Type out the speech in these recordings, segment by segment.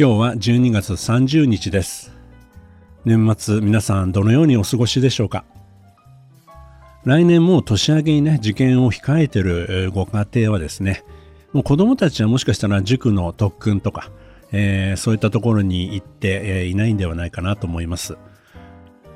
今日は12月30日です。年末皆さんどのようにお過ごしでしょうか？来年も年明けにね、受験を控えてるご家庭はですね、もう子供たちはもしかしたら塾の特訓とか、えー、そういったところに行って、え、いないんではないかなと思います。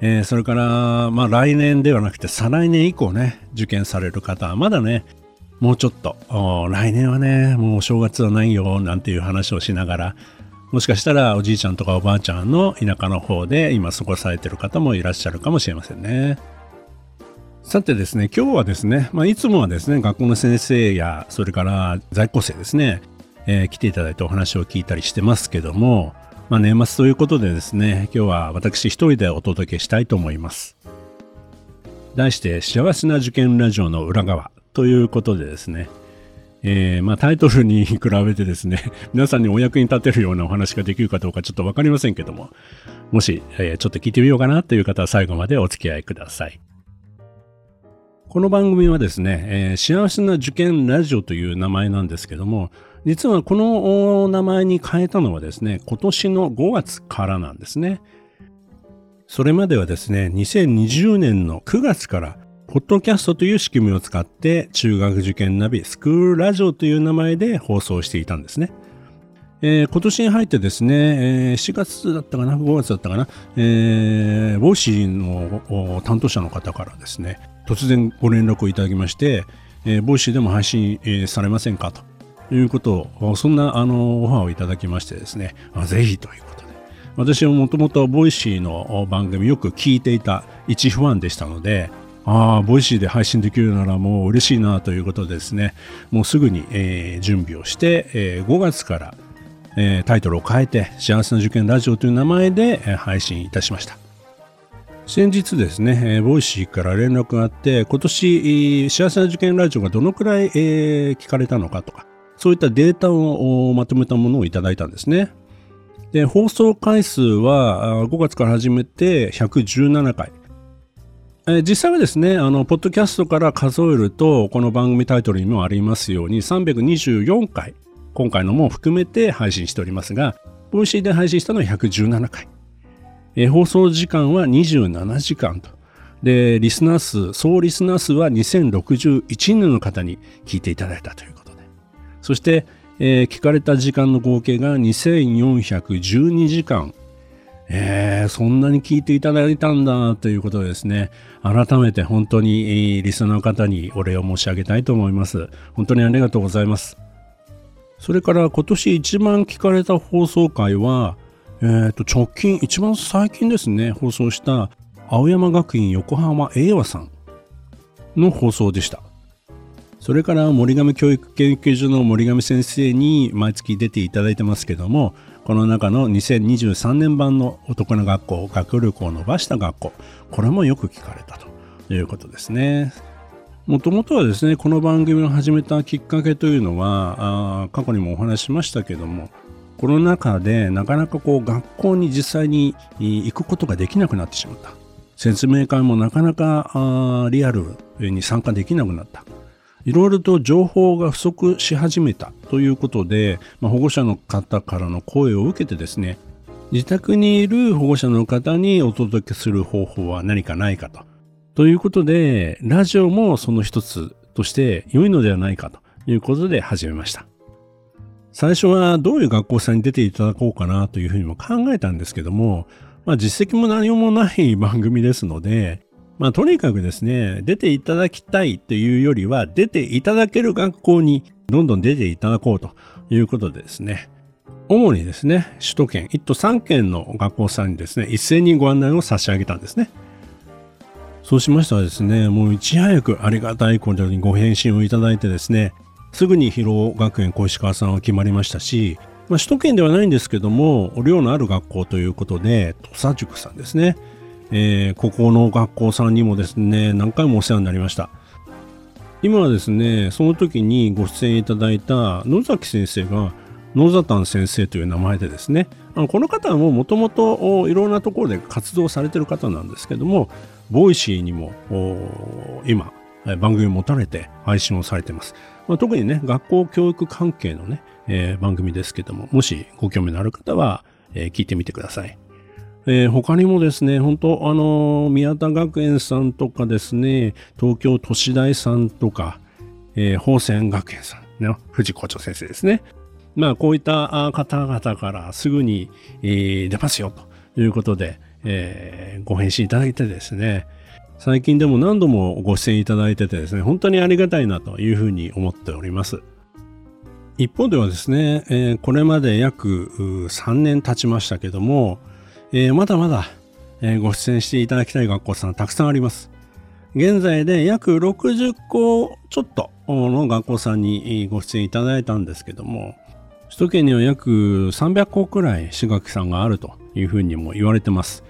えー、それから、まあ来年ではなくて再来年以降ね、受験される方はまだね、もうちょっと、来年はね、もうお正月はないよ、なんていう話をしながら、もしかしたらおじいちゃんとかおばあちゃんの田舎の方で今過ごされてる方もいらっしゃるかもしれませんね。さてですね、今日はですね、まあ、いつもはですね、学校の先生や、それから在校生ですね、えー、来ていただいてお話を聞いたりしてますけども、まあ、年末ということでですね、今日は私一人でお届けしたいと思います。題して、幸せな受験ラジオの裏側ということでですね、えー、まあ、タイトルに比べてですね、皆さんにお役に立てるようなお話ができるかどうかちょっとわかりませんけども、もし、えー、ちょっと聞いてみようかなという方は最後までお付き合いください。この番組はですね、えー、幸せな受験ラジオという名前なんですけども、実はこの名前に変えたのはですね、今年の5月からなんですね。それまではですね、2020年の9月からポッドキャストという仕組みを使って中学受験ナビスクールラジオという名前で放送していたんですね。えー、今年に入ってですね、えー、4月だったかな、5月だったかな、えー、ウォーシーの担当者の方からですね、突然ご連絡をいただきまして、えー、 Voicy でも配信、えー、されませんかということを、そんなあのオファーをいただきましてですね、あぜひということで、私はもともと Voicy の番組よく聞いていた一ファンでしたので、ああ、 Voicy で配信できるならもう嬉しいなということでですね、もうすぐに、えー、準備をして、えー、5月から、えー、タイトルを変えて、幸せな受験ラジオという名前で、えー、配信いたしました。先日ですね、えー、 Voicy から連絡があって、今年、幸せな受験ラジオがどのくらい、えー、聞かれたのかとか、そういったデータをまとめたものをいただいたんですね。で、放送回数は5月から始めて117回。え実際はですね、あの、ポッドキャストから数えると、この番組タイトルにもありますように、324回、今回のも含めて配信しておりますが、 Voicy で配信したのは117回。え放送時間は27時間と。で、リスナー数、総リスナー数は2061人の方に聞いていただいたということで。そして、えー、聞かれた時間の合計が2412時間えー、そんなに聞いていただいたんだということでですね、改めて本当にリスナーの方にお礼を申し上げたいと思います。本当にありがとうございます。それから今年一番聞かれた放送回は、えー、と直近、一番最近ですね、放送した青山学院横浜英和さんの放送でした。それから森上教育研究所の森上先生に毎月出ていただいてますけども、この中の2023年版の男の学校、学力を伸ばした学校、これもよく聞かれたということですね。もともとはですね、この番組を始めたきっかけというのは、過去にもお話ししましたけども、コロナ禍でなかなかこう学校に実際に行くことができなくなってしまった。説明会もなかなかリアルに参加できなくなった。いろいろと情報が不足し始めたということで、まあ、保護者の方からの声を受けてですね、自宅にいる保護者の方にお届けする方法は何かないかと。ということで、ラジオもその一つとして良いのではないかということで始めました。最初はどういう学校さんに出ていただこうかなというふうにも考えたんですけども、まあ実績も何もない番組ですので、まあ、とにかくですね、出ていただきたいというよりは、出ていただける学校にどんどん出ていただこうということでですね、主にですね、首都圏、1都3県の学校さんにですね、一斉にご案内を差し上げたんですね。そうしましたらですね、もういち早くありがたいことにご返信をいただいてですね、すぐに広尾学園小石川さんは決まりましたし、まあ、首都圏ではないんですけども寮のある学校ということで土佐塾さんですね、えー、ここの学校さんにもですね何回もお世話になりました。今はですねその時にご出演いただいた野崎先生がのざたん先生という名前でですねあのこの方はもともといろんなところで活動されてる方なんですけども Voicy にも今番組を持たれて配信をされてます、まあ、特にね学校教育関係のね、えー、番組ですけどももしご興味のある方は、えー、聞いてみてください。えー、他にもですね、本当あのー、宮田学園さんとかですね、東京都市大さんとか、えー、宝泉学園さん、ね、藤校長先生ですね。まあ、こういった方々からすぐに、えー、出ますよということで、えー、ご返信いただいてですね、最近でも何度もご出演いただいててですね、本当にありがたいなというふうに思っております。一方ではですね、えー、これまで約3年経ちましたけども、えー、まだまだ、えー、ご出演していただきたい学校さんたくさんあります。現在で約60校ちょっとの学校さんにご出演いただいたんですけども、首都圏には約300校くらい私学さんがあるというふうにも言われてます。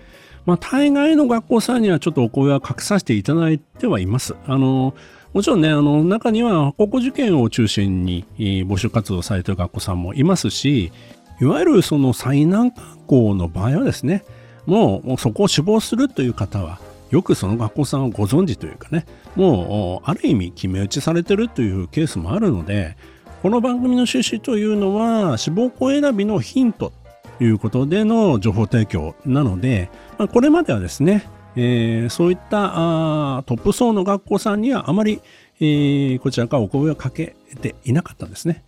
まあ、大概の学校さんにはちょっとお声はかけさせていただいてはいます。あの、もちろんね、あの、中には高校受験を中心に募集活動されている学校さんもいますし、いわゆるその最難関校の場合はですね、もうそこを志望するという方は、よくその学校さんをご存知というかね、もうある意味決め打ちされてるというケースもあるので、この番組の趣旨というのは志望校選びのヒントということでの情報提供なので、まあ、これまではですね、えー、そういったあトップ層の学校さんにはあまり、えー、こちらからお声をかけていなかったんですね。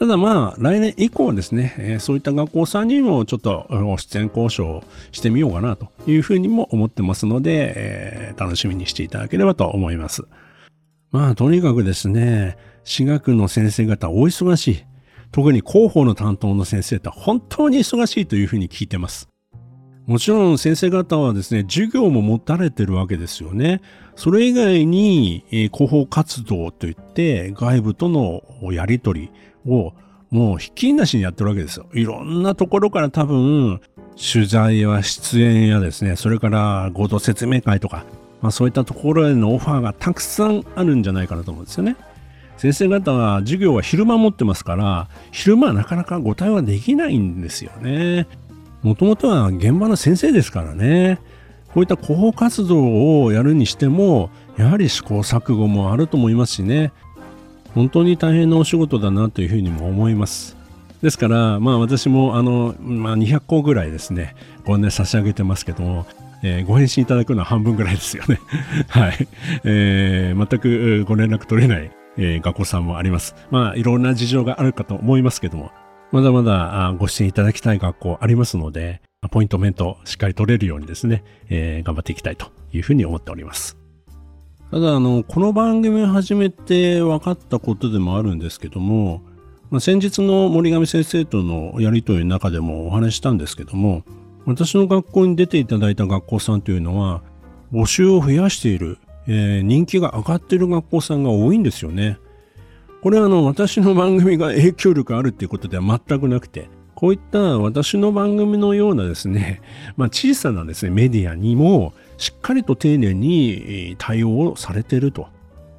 ただまあ、来年以降ですね、え、そういった学校さんにもちょっと出演交渉してみようかなというふうにも思ってますので、え、楽しみにしていただければと思います。まあ、とにかくですね、私学の先生方お忙しい。特に広報の担当の先生って本当に忙しいというふうに聞いてます。もちろん先生方はですね、授業も持たれてるわけですよね。それ以外に、えー、広報活動といって外部とのやりとりをもうひっきりなしにやってるわけですよ。いろんなところから多分取材や出演やですね、それから合同説明会とか、まあ、そういったところへのオファーがたくさんあるんじゃないかなと思うんですよね。先生方は授業は昼間持ってますから、昼間はなかなかご対話できないんですよね。もともとは現場の先生ですからね。こういった広報活動をやるにしても、やはり試行錯誤もあると思いますしね。本当に大変なお仕事だなというふうにも思います。ですから、まあ私もあの、まあ、200個ぐらいですね、ご案内差し上げてますけども、えー、ご返信いただくのは半分ぐらいですよね。はい。えー、全くご連絡取れない、えー、学校さんもあります。まあいろんな事情があるかと思いますけども、まだまだご支援いただきたい学校ありますので、ポイントメントしっかり取れるようにですね、えー、頑張っていきたいというふうに思っております。ただ、あの、この番組を始めて分かったことでもあるんですけども、まあ、先日の森上先生とのやりとりの中でもお話したんですけども、私の学校に出ていただいた学校さんというのは、募集を増やしている、えー、人気が上がっている学校さんが多いんですよね。これはあの、私の番組が影響力あるっていうことでは全くなくて、こういった私の番組のようなですね、まあ、小さなですね、メディアにも、しっかりと丁寧に対応をされていると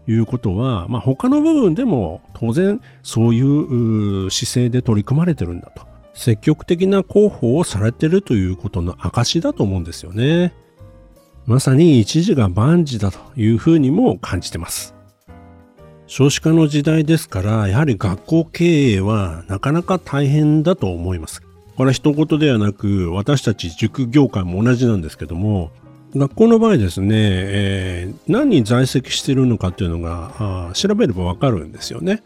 いうことは、まあ、他の部分でも当然そういう姿勢で取り組まれてるんだと。積極的な広報をされてるということの証だと思うんですよね。まさに一時が万事だというふうにも感じてます。少子化の時代ですから、やはり学校経営はなかなか大変だと思います。これは一言ではなく、私たち塾業界も同じなんですけども、学校の場合ですね、えー、何人在籍してるのかっていうのが調べればわかるんですよね。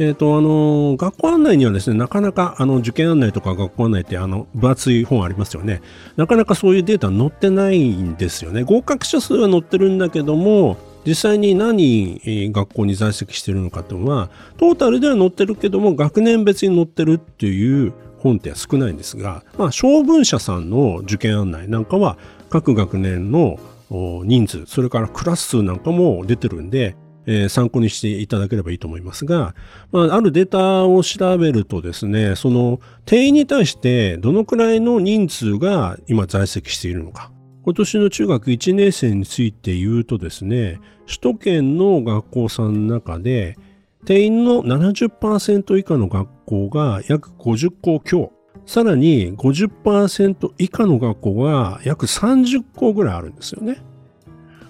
えっ、ー、と、あの、学校案内にはですね、なかなか、あの、受験案内とか学校案内って、あの、分厚い本ありますよね。なかなかそういうデータ載ってないんですよね。合格者数は載ってるんだけども、実際に何学校に在籍しているのかっていうのは、トータルでは載ってるけども、学年別に載ってるっていう本って少ないんですが、まあ、小文社さんの受験案内なんかは各学年の人数、それからクラス数なんかも出てるんで、えー、参考にしていただければいいと思いますが、まあ、あるデータを調べるとですね、その定員に対してどのくらいの人数が今在籍しているのか。今年の中学1年生について言うとですね、首都圏の学校さんの中で、定員の70%以下の学校が約50校強。さらに50%以下の学校が約30校ぐらいあるんですよね。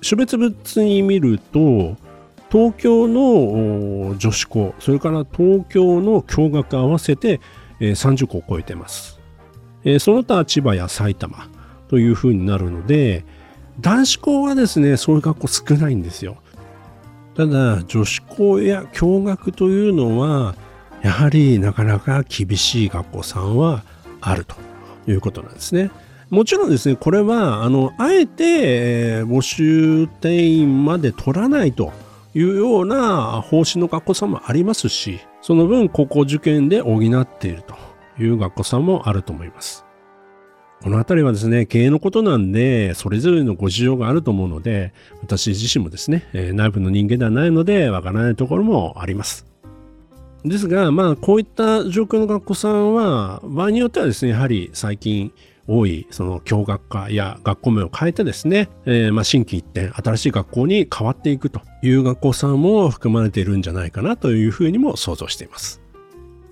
種別別に見ると、東京の女子校、それから東京の共学合わせて30校を超えてます。その他千葉や埼玉というふうになるので、男子校はですね、そういう学校少ないんですよ。ただ、女子校や共学というのは、やはりなかなか厳しい学校さんはあるということなんですね。もちろんですね、これは、あの、あえて、募集定員まで取らないというような方針の学校さんもありますし、その分、高校受験で補っているという学校さんもあると思います。このあたりはですね、経営のことなんで、それぞれのご事情があると思うので、私自身もですね、え内部の人間ではないので、わからないところもあります。ですが、まあ、こういった状況の学校さんは、場合によってはですね、やはり最近多い、その教学科や学校名を変えてですね、えー、まあ、新規一点、新しい学校に変わっていくという学校さんも含まれているんじゃないかなというふうにも想像しています。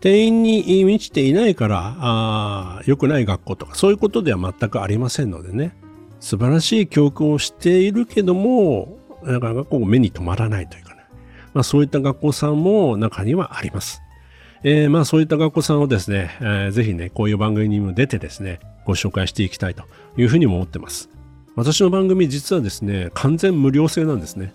定員に満ちていないから、あ良くない学校とか、そういうことでは全くありませんのでね、素晴らしい教育をしているけども、なかなかこう目に留まらないというかねまあ、そういった学校さんも中にはあります。えー、まあそういった学校さんをですね、えー、ぜひね、こういう番組にも出てですね、ご紹介していきたいというふうにも思ってます。私の番組実はですね、完全無料制なんですね。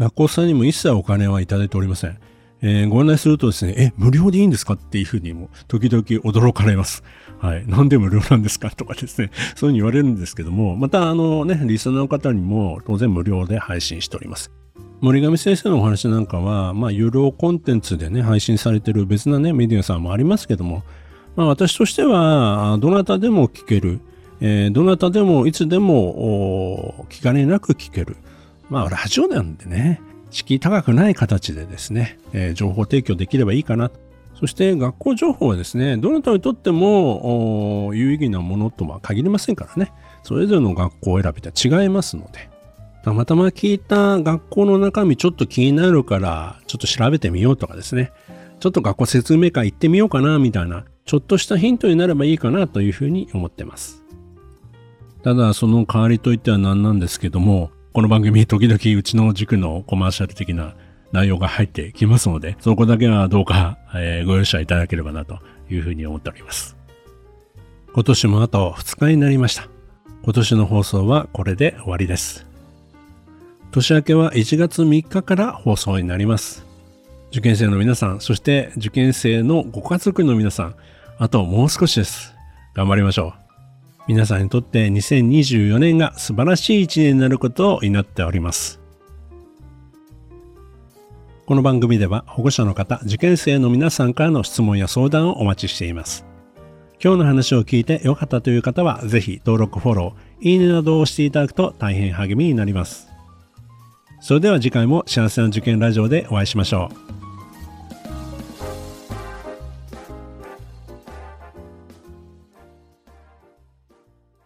学校さんにも一切お金はいただいておりません。えー、ご案内するとですね、え、無料でいいんですかっていうふうにも時々驚かれます。はい。なんで無料なんですかとかですね、そういうふうに言われるんですけども、またあのね、リスナーの方にも当然無料で配信しております。森上先生のお話なんかは、まあ、有料コンテンツでね、配信されてる別なね、メディアさんもありますけども、まあ、私としては、どなたでも聞ける、えー、どなたでもいつでも聞かれなく聞ける。まあ、ラジオなんでね、敷居高くない形でですね、えー、情報提供できればいいかな。そして学校情報はですね、どなたにとっても有意義なものとは限りませんからね、それぞれの学校選びで違いますので、たまたま聞いた学校の中身ちょっと気になるから、ちょっと調べてみようとかですね。ちょっと学校説明会行ってみようかな、みたいな、ちょっとしたヒントになればいいかなというふうに思ってます。ただ、その代わりといっては何なんですけども、この番組時々うちの塾のコマーシャル的な内容が入ってきますので、そこだけはどうか、えー、ご容赦いただければなというふうに思っております。今年もあと2日になりました。今年の放送はこれで終わりです。年明けは1月3日から放送になります。受験生の皆さん、そして受験生のご家族の皆さん、あともう少しです。頑張りましょう。皆さんにとって2024年が素晴らしい一年になることを祈っております。この番組では保護者の方、受験生の皆さんからの質問や相談をお待ちしています。今日の話を聞いて良かったという方は、ぜひ登録、フォロー、いいねなどを押していただくと大変励みになります。それでは次回も幸せな受験ラジオでお会いしましょう。